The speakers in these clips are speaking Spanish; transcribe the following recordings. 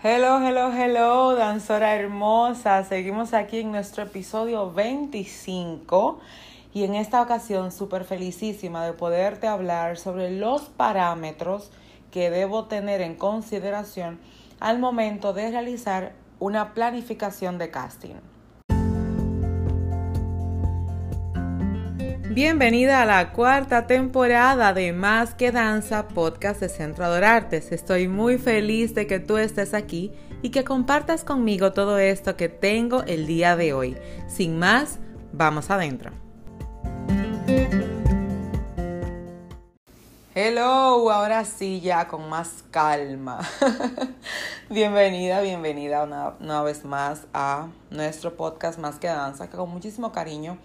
Hello, hello, hello, danzora hermosa. Seguimos aquí en nuestro episodio 25 y en esta ocasión súper felicísima de poderte hablar sobre los parámetros que debo tener en consideración al momento de realizar una planificación de casting. Bienvenida a la cuarta temporada de Más que Danza Podcast de Centro Adorartes. Estoy muy feliz de que tú estés aquí y que compartas conmigo todo esto que tengo el día de hoy. Sin más, vamos adentro. Hello, ahora sí ya con más calma. bienvenida, bienvenida una, una vez más a nuestro podcast Más que Danza, que con muchísimo cariño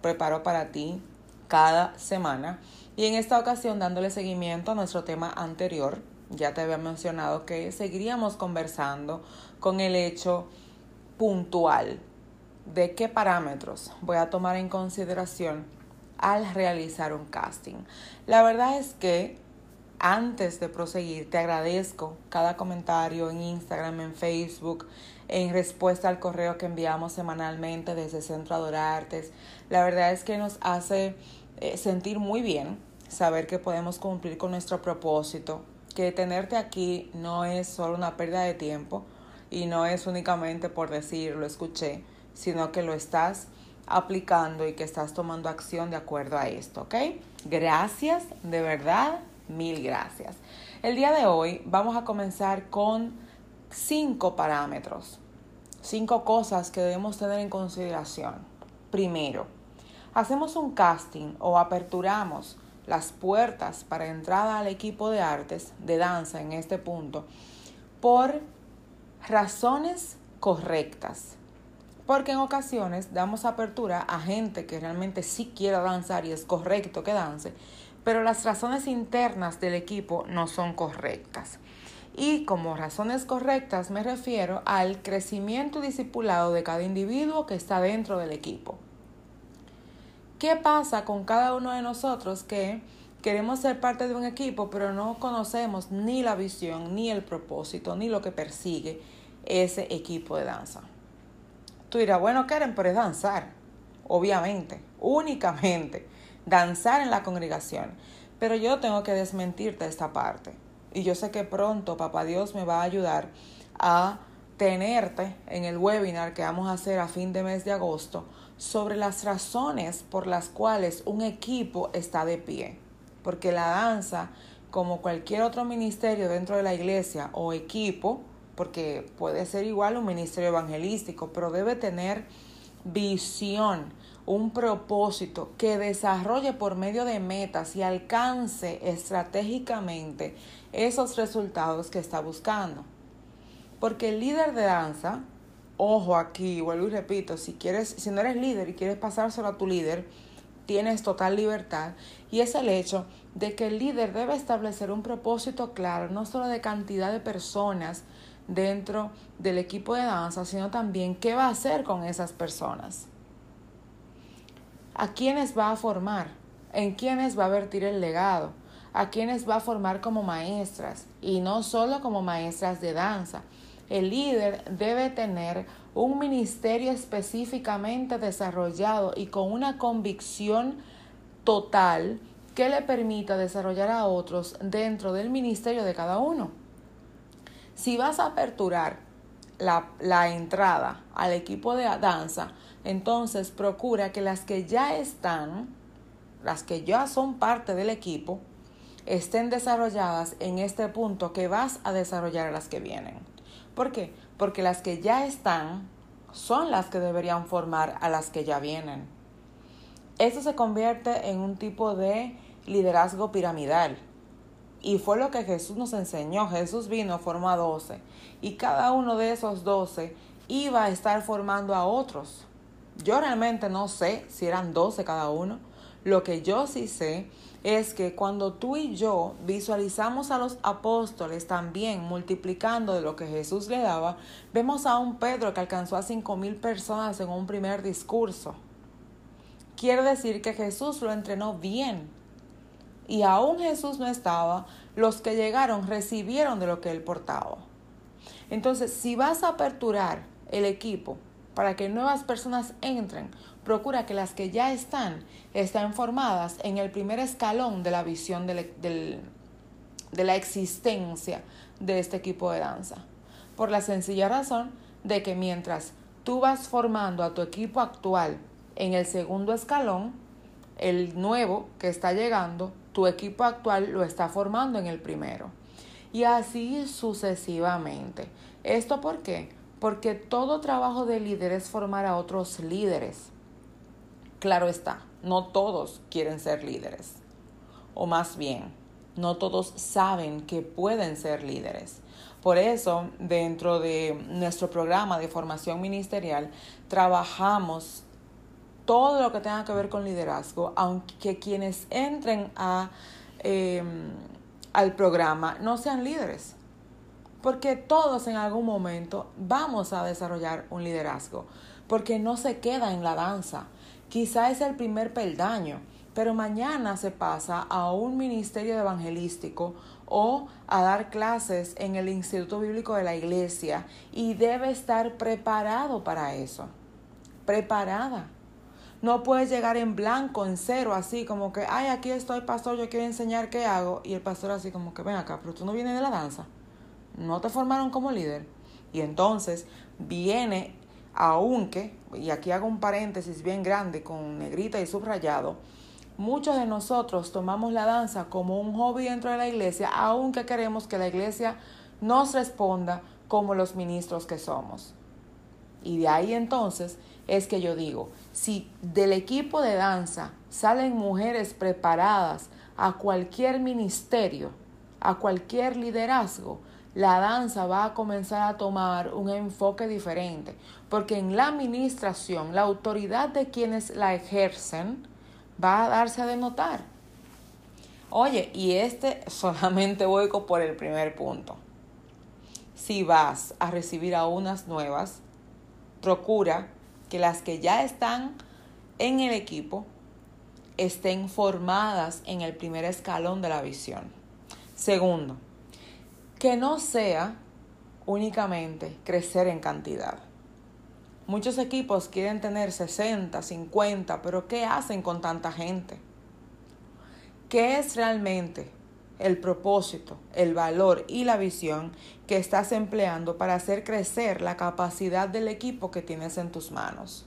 preparo para ti cada semana. Y en esta ocasión dándole seguimiento a nuestro tema anterior, ya te había mencionado que seguiríamos conversando con el hecho puntual de qué parámetros voy a tomar en consideración al realizar un casting. La verdad es que antes de proseguir te agradezco cada comentario en Instagram, en Facebook, en respuesta al correo que enviamos semanalmente desde Centro Adorartes. La verdad es que nos hace eh, sentir muy bien, saber que podemos cumplir con nuestro propósito, que tenerte aquí no es solo una pérdida de tiempo y no es únicamente por decir lo escuché, sino que lo estás aplicando y que estás tomando acción de acuerdo a esto, ¿ok? Gracias, de verdad, mil gracias. El día de hoy vamos a comenzar con cinco parámetros, cinco cosas que debemos tener en consideración. Primero, hacemos un casting o aperturamos las puertas para entrada al equipo de artes, de danza en este punto, por razones correctas. Porque en ocasiones damos apertura a gente que realmente sí quiera danzar y es correcto que dance, pero las razones internas del equipo no son correctas. Y como razones correctas me refiero al crecimiento discipulado de cada individuo que está dentro del equipo. ¿Qué pasa con cada uno de nosotros que queremos ser parte de un equipo, pero no conocemos ni la visión, ni el propósito, ni lo que persigue ese equipo de danza? Tú dirás, bueno, Karen, pero es danzar, obviamente, únicamente, danzar en la congregación. Pero yo tengo que desmentirte esta parte. Y yo sé que pronto Papá Dios me va a ayudar a tenerte en el webinar que vamos a hacer a fin de mes de agosto sobre las razones por las cuales un equipo está de pie. Porque la danza, como cualquier otro ministerio dentro de la iglesia o equipo, porque puede ser igual un ministerio evangelístico, pero debe tener visión, un propósito que desarrolle por medio de metas y alcance estratégicamente esos resultados que está buscando. Porque el líder de danza, ojo aquí, vuelvo y repito, si quieres, si no eres líder y quieres pasárselo a tu líder, tienes total libertad. Y es el hecho de que el líder debe establecer un propósito claro, no solo de cantidad de personas dentro del equipo de danza, sino también qué va a hacer con esas personas. ¿A quiénes va a formar? ¿En quiénes va a vertir el legado? ¿A quiénes va a formar como maestras? Y no solo como maestras de danza, el líder debe tener un ministerio específicamente desarrollado y con una convicción total que le permita desarrollar a otros dentro del ministerio de cada uno. Si vas a aperturar la, la, entrada al equipo de danza, entonces procura que las que ya están, las que ya son parte del equipo, estén desarrolladas en este punto que vas a desarrollar a las que vienen. ¿Por qué? Porque las que ya están son las que deberían formar a las que ya vienen. Esto se convierte en un tipo de liderazgo piramidal. Y fue lo que Jesús nos enseñó. Jesús vino, formó a doce. Y cada uno de esos doce iba a estar formando a otros. Yo realmente no sé si eran doce cada uno. Lo que yo sí sé es que cuando tú y yo visualizamos a los apóstoles también multiplicando de lo que Jesús le daba, vemos a un Pedro que alcanzó a cinco mil personas en un primer discurso. Quiere decir que Jesús lo entrenó bien. Y aún Jesús no estaba, los que llegaron recibieron de lo que él portaba. Entonces, si vas a aperturar el equipo para que nuevas personas entren, procura que las que ya están estén formadas en el primer escalón de la visión de la existencia de este equipo de danza. Por la sencilla razón de que mientras tú vas formando a tu equipo actual en el segundo escalón, el nuevo que está llegando, tu equipo actual lo está formando en el primero. Y así sucesivamente. ¿Esto por qué? Porque todo trabajo de líder es formar a otros líderes. Claro está, no todos quieren ser líderes. O más bien, no todos saben que pueden ser líderes. Por eso, dentro de nuestro programa de formación ministerial, trabajamos todo lo que tenga que ver con liderazgo, aunque quienes entren a, em, al programa no sean líderes. Porque todos en algún momento vamos a desarrollar un liderazgo, porque no se queda en la danza. Quizá es el primer peldaño, pero mañana se pasa a un ministerio evangelístico o a dar clases en el Instituto Bíblico de la Iglesia y debe estar preparado para eso. Preparada. No puedes llegar en blanco, en cero, así como que, ay, aquí estoy, pastor, yo quiero enseñar qué hago. Y el pastor así como que, ven acá, pero tú no vienes de la danza. No te formaron como líder. Y entonces viene, aunque, y aquí hago un paréntesis bien grande con negrita y subrayado, Muchos de nosotros tomamos la danza como un hobby dentro de la iglesia, aunque queremos que la iglesia nos responda como los ministros que somos. Y de ahí entonces es que yo digo, si del equipo de danza salen mujeres preparadas a cualquier ministerio, a cualquier liderazgo, la danza va a comenzar a tomar un enfoque diferente, porque en la administración, la autoridad de quienes la ejercen, va a darse a denotar. Oye, y este solamente voy por el primer punto. Si vas a recibir a unas nuevas, procura que las que ya están en el equipo estén formadas en el primer escalón de la visión. Segundo, que no sea únicamente crecer en cantidad. Muchos equipos quieren tener 60, 50, pero ¿qué hacen con tanta gente? ¿Qué es realmente el propósito, el valor y la visión que estás empleando para hacer crecer la capacidad del equipo que tienes en tus manos?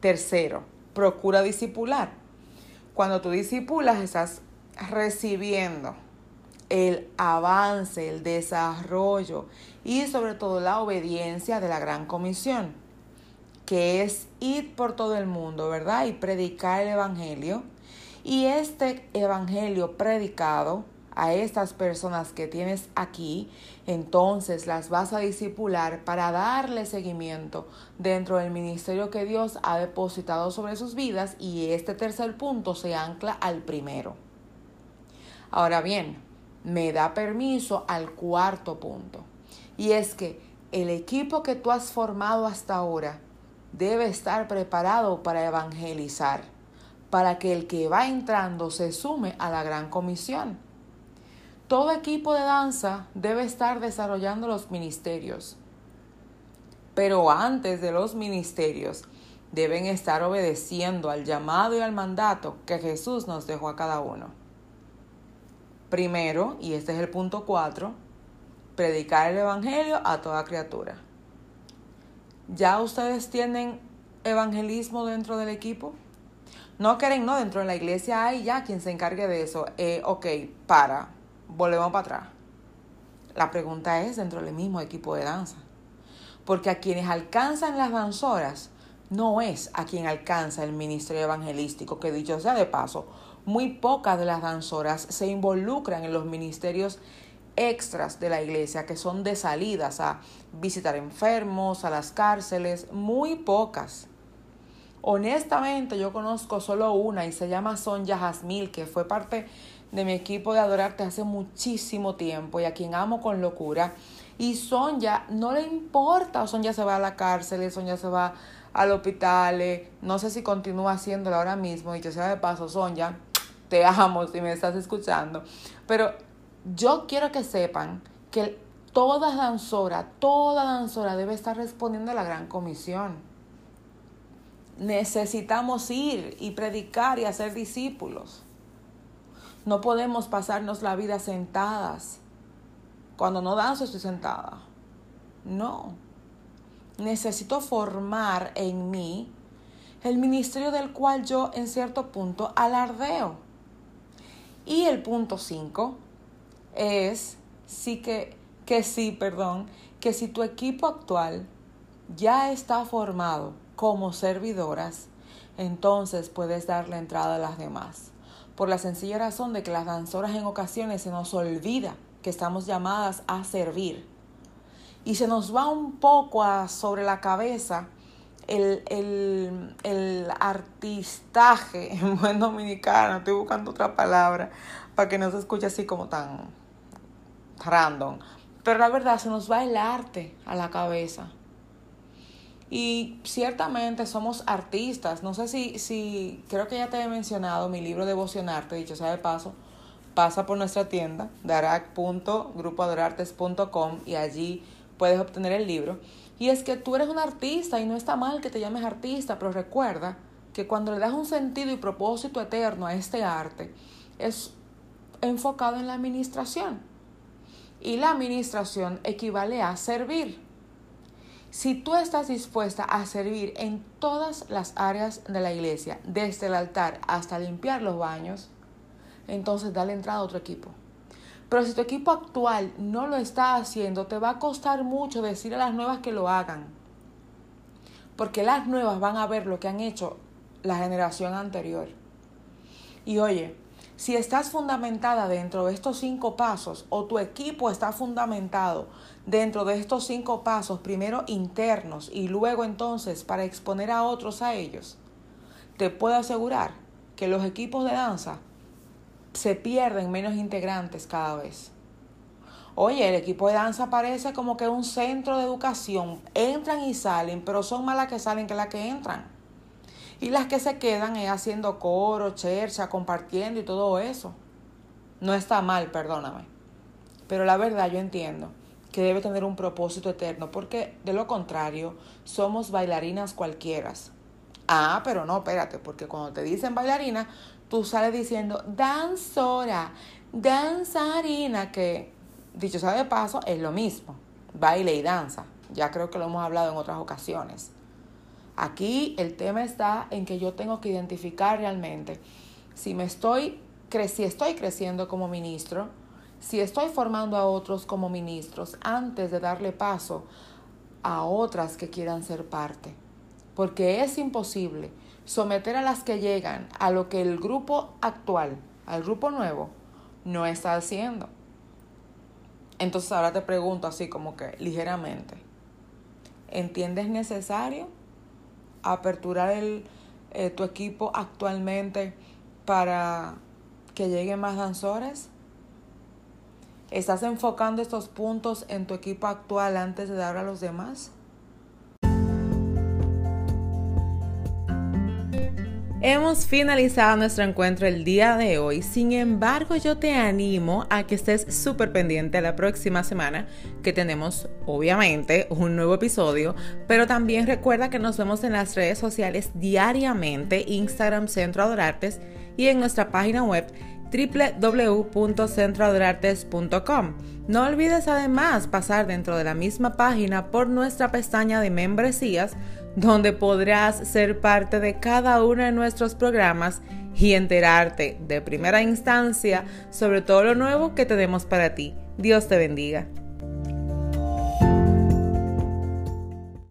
Tercero, procura disipular. Cuando tú disipulas, estás recibiendo el avance, el desarrollo y sobre todo la obediencia de la gran comisión, que es ir por todo el mundo, ¿verdad? Y predicar el Evangelio. Y este Evangelio predicado a estas personas que tienes aquí, entonces las vas a disipular para darle seguimiento dentro del ministerio que Dios ha depositado sobre sus vidas y este tercer punto se ancla al primero. Ahora bien, me da permiso al cuarto punto. Y es que el equipo que tú has formado hasta ahora debe estar preparado para evangelizar, para que el que va entrando se sume a la gran comisión. Todo equipo de danza debe estar desarrollando los ministerios, pero antes de los ministerios deben estar obedeciendo al llamado y al mandato que Jesús nos dejó a cada uno. Primero, y este es el punto cuatro, predicar el Evangelio a toda criatura. ¿Ya ustedes tienen evangelismo dentro del equipo? No quieren, no, dentro de la iglesia hay ya quien se encargue de eso. Eh, ok, para, volvemos para atrás. La pregunta es dentro del mismo equipo de danza. Porque a quienes alcanzan las danzoras no es a quien alcanza el ministerio evangelístico, que dicho sea de paso, muy pocas de las danzoras se involucran en los ministerios extras de la iglesia que son de salidas a visitar enfermos, a las cárceles, muy pocas. Honestamente yo conozco solo una y se llama Sonja Jasmil, que fue parte de mi equipo de adorarte hace muchísimo tiempo y a quien amo con locura. Y Sonja no le importa, Sonja se va a la cárcel, Sonja se va al hospital, no sé si continúa haciéndolo ahora mismo, y que sea de paso, Sonja, te amo si me estás escuchando. Pero yo quiero que sepan que toda danzora, toda danzora debe estar respondiendo a la gran comisión. Necesitamos ir y predicar y hacer discípulos. No podemos pasarnos la vida sentadas. Cuando no danzo estoy sentada. No. Necesito formar en mí el ministerio del cual yo en cierto punto alardeo. Y el punto 5 es sí que, que sí, perdón, que si tu equipo actual ya está formado como servidoras, entonces puedes dar la entrada a las demás. Por la sencilla razón de que las danzoras en ocasiones se nos olvida que estamos llamadas a servir. Y se nos va un poco a, sobre la cabeza el, el, el artistaje en buen dominicano, estoy buscando otra palabra para que no se escuche así como tan random. Pero la verdad se nos va el arte a la cabeza. Y ciertamente somos artistas. No sé si, si creo que ya te he mencionado mi libro Devocionarte, dicho sea de paso. Pasa por nuestra tienda, darac.grupoadorartes.com y allí puedes obtener el libro. Y es que tú eres un artista y no está mal que te llames artista, pero recuerda que cuando le das un sentido y propósito eterno a este arte, es enfocado en la administración. Y la administración equivale a servir. Si tú estás dispuesta a servir en todas las áreas de la iglesia, desde el altar hasta limpiar los baños, entonces dale entrada a otro equipo. Pero si tu equipo actual no lo está haciendo, te va a costar mucho decir a las nuevas que lo hagan. Porque las nuevas van a ver lo que han hecho la generación anterior. Y oye, si estás fundamentada dentro de estos cinco pasos o tu equipo está fundamentado dentro de estos cinco pasos, primero internos y luego entonces para exponer a otros a ellos, te puedo asegurar que los equipos de danza se pierden menos integrantes cada vez. Oye, el equipo de danza parece como que un centro de educación. Entran y salen, pero son más las que salen que las que entran. Y las que se quedan es haciendo coro, chercha, compartiendo y todo eso. No está mal, perdóname. Pero la verdad yo entiendo que debe tener un propósito eterno, porque de lo contrario somos bailarinas cualquiera. Ah, pero no, espérate, porque cuando te dicen bailarina, tú sales diciendo danzora, danzarina, que dicho sea de paso es lo mismo, baile y danza. Ya creo que lo hemos hablado en otras ocasiones. Aquí el tema está en que yo tengo que identificar realmente si me estoy, si estoy creciendo como ministro, si estoy formando a otros como ministros antes de darle paso a otras que quieran ser parte. Porque es imposible someter a las que llegan a lo que el grupo actual, al grupo nuevo, no está haciendo. Entonces ahora te pregunto así como que ligeramente, ¿entiendes necesario aperturar el, eh, tu equipo actualmente para que lleguen más danzores? ¿Estás enfocando estos puntos en tu equipo actual antes de dar a los demás? Hemos finalizado nuestro encuentro el día de hoy, sin embargo yo te animo a que estés súper pendiente la próxima semana que tenemos obviamente un nuevo episodio, pero también recuerda que nos vemos en las redes sociales diariamente, Instagram Centro Adorartes y en nuestra página web www.centroadorartes.com. No olvides además pasar dentro de la misma página por nuestra pestaña de membresías donde podrás ser parte de cada uno de nuestros programas y enterarte de primera instancia sobre todo lo nuevo que tenemos para ti. Dios te bendiga.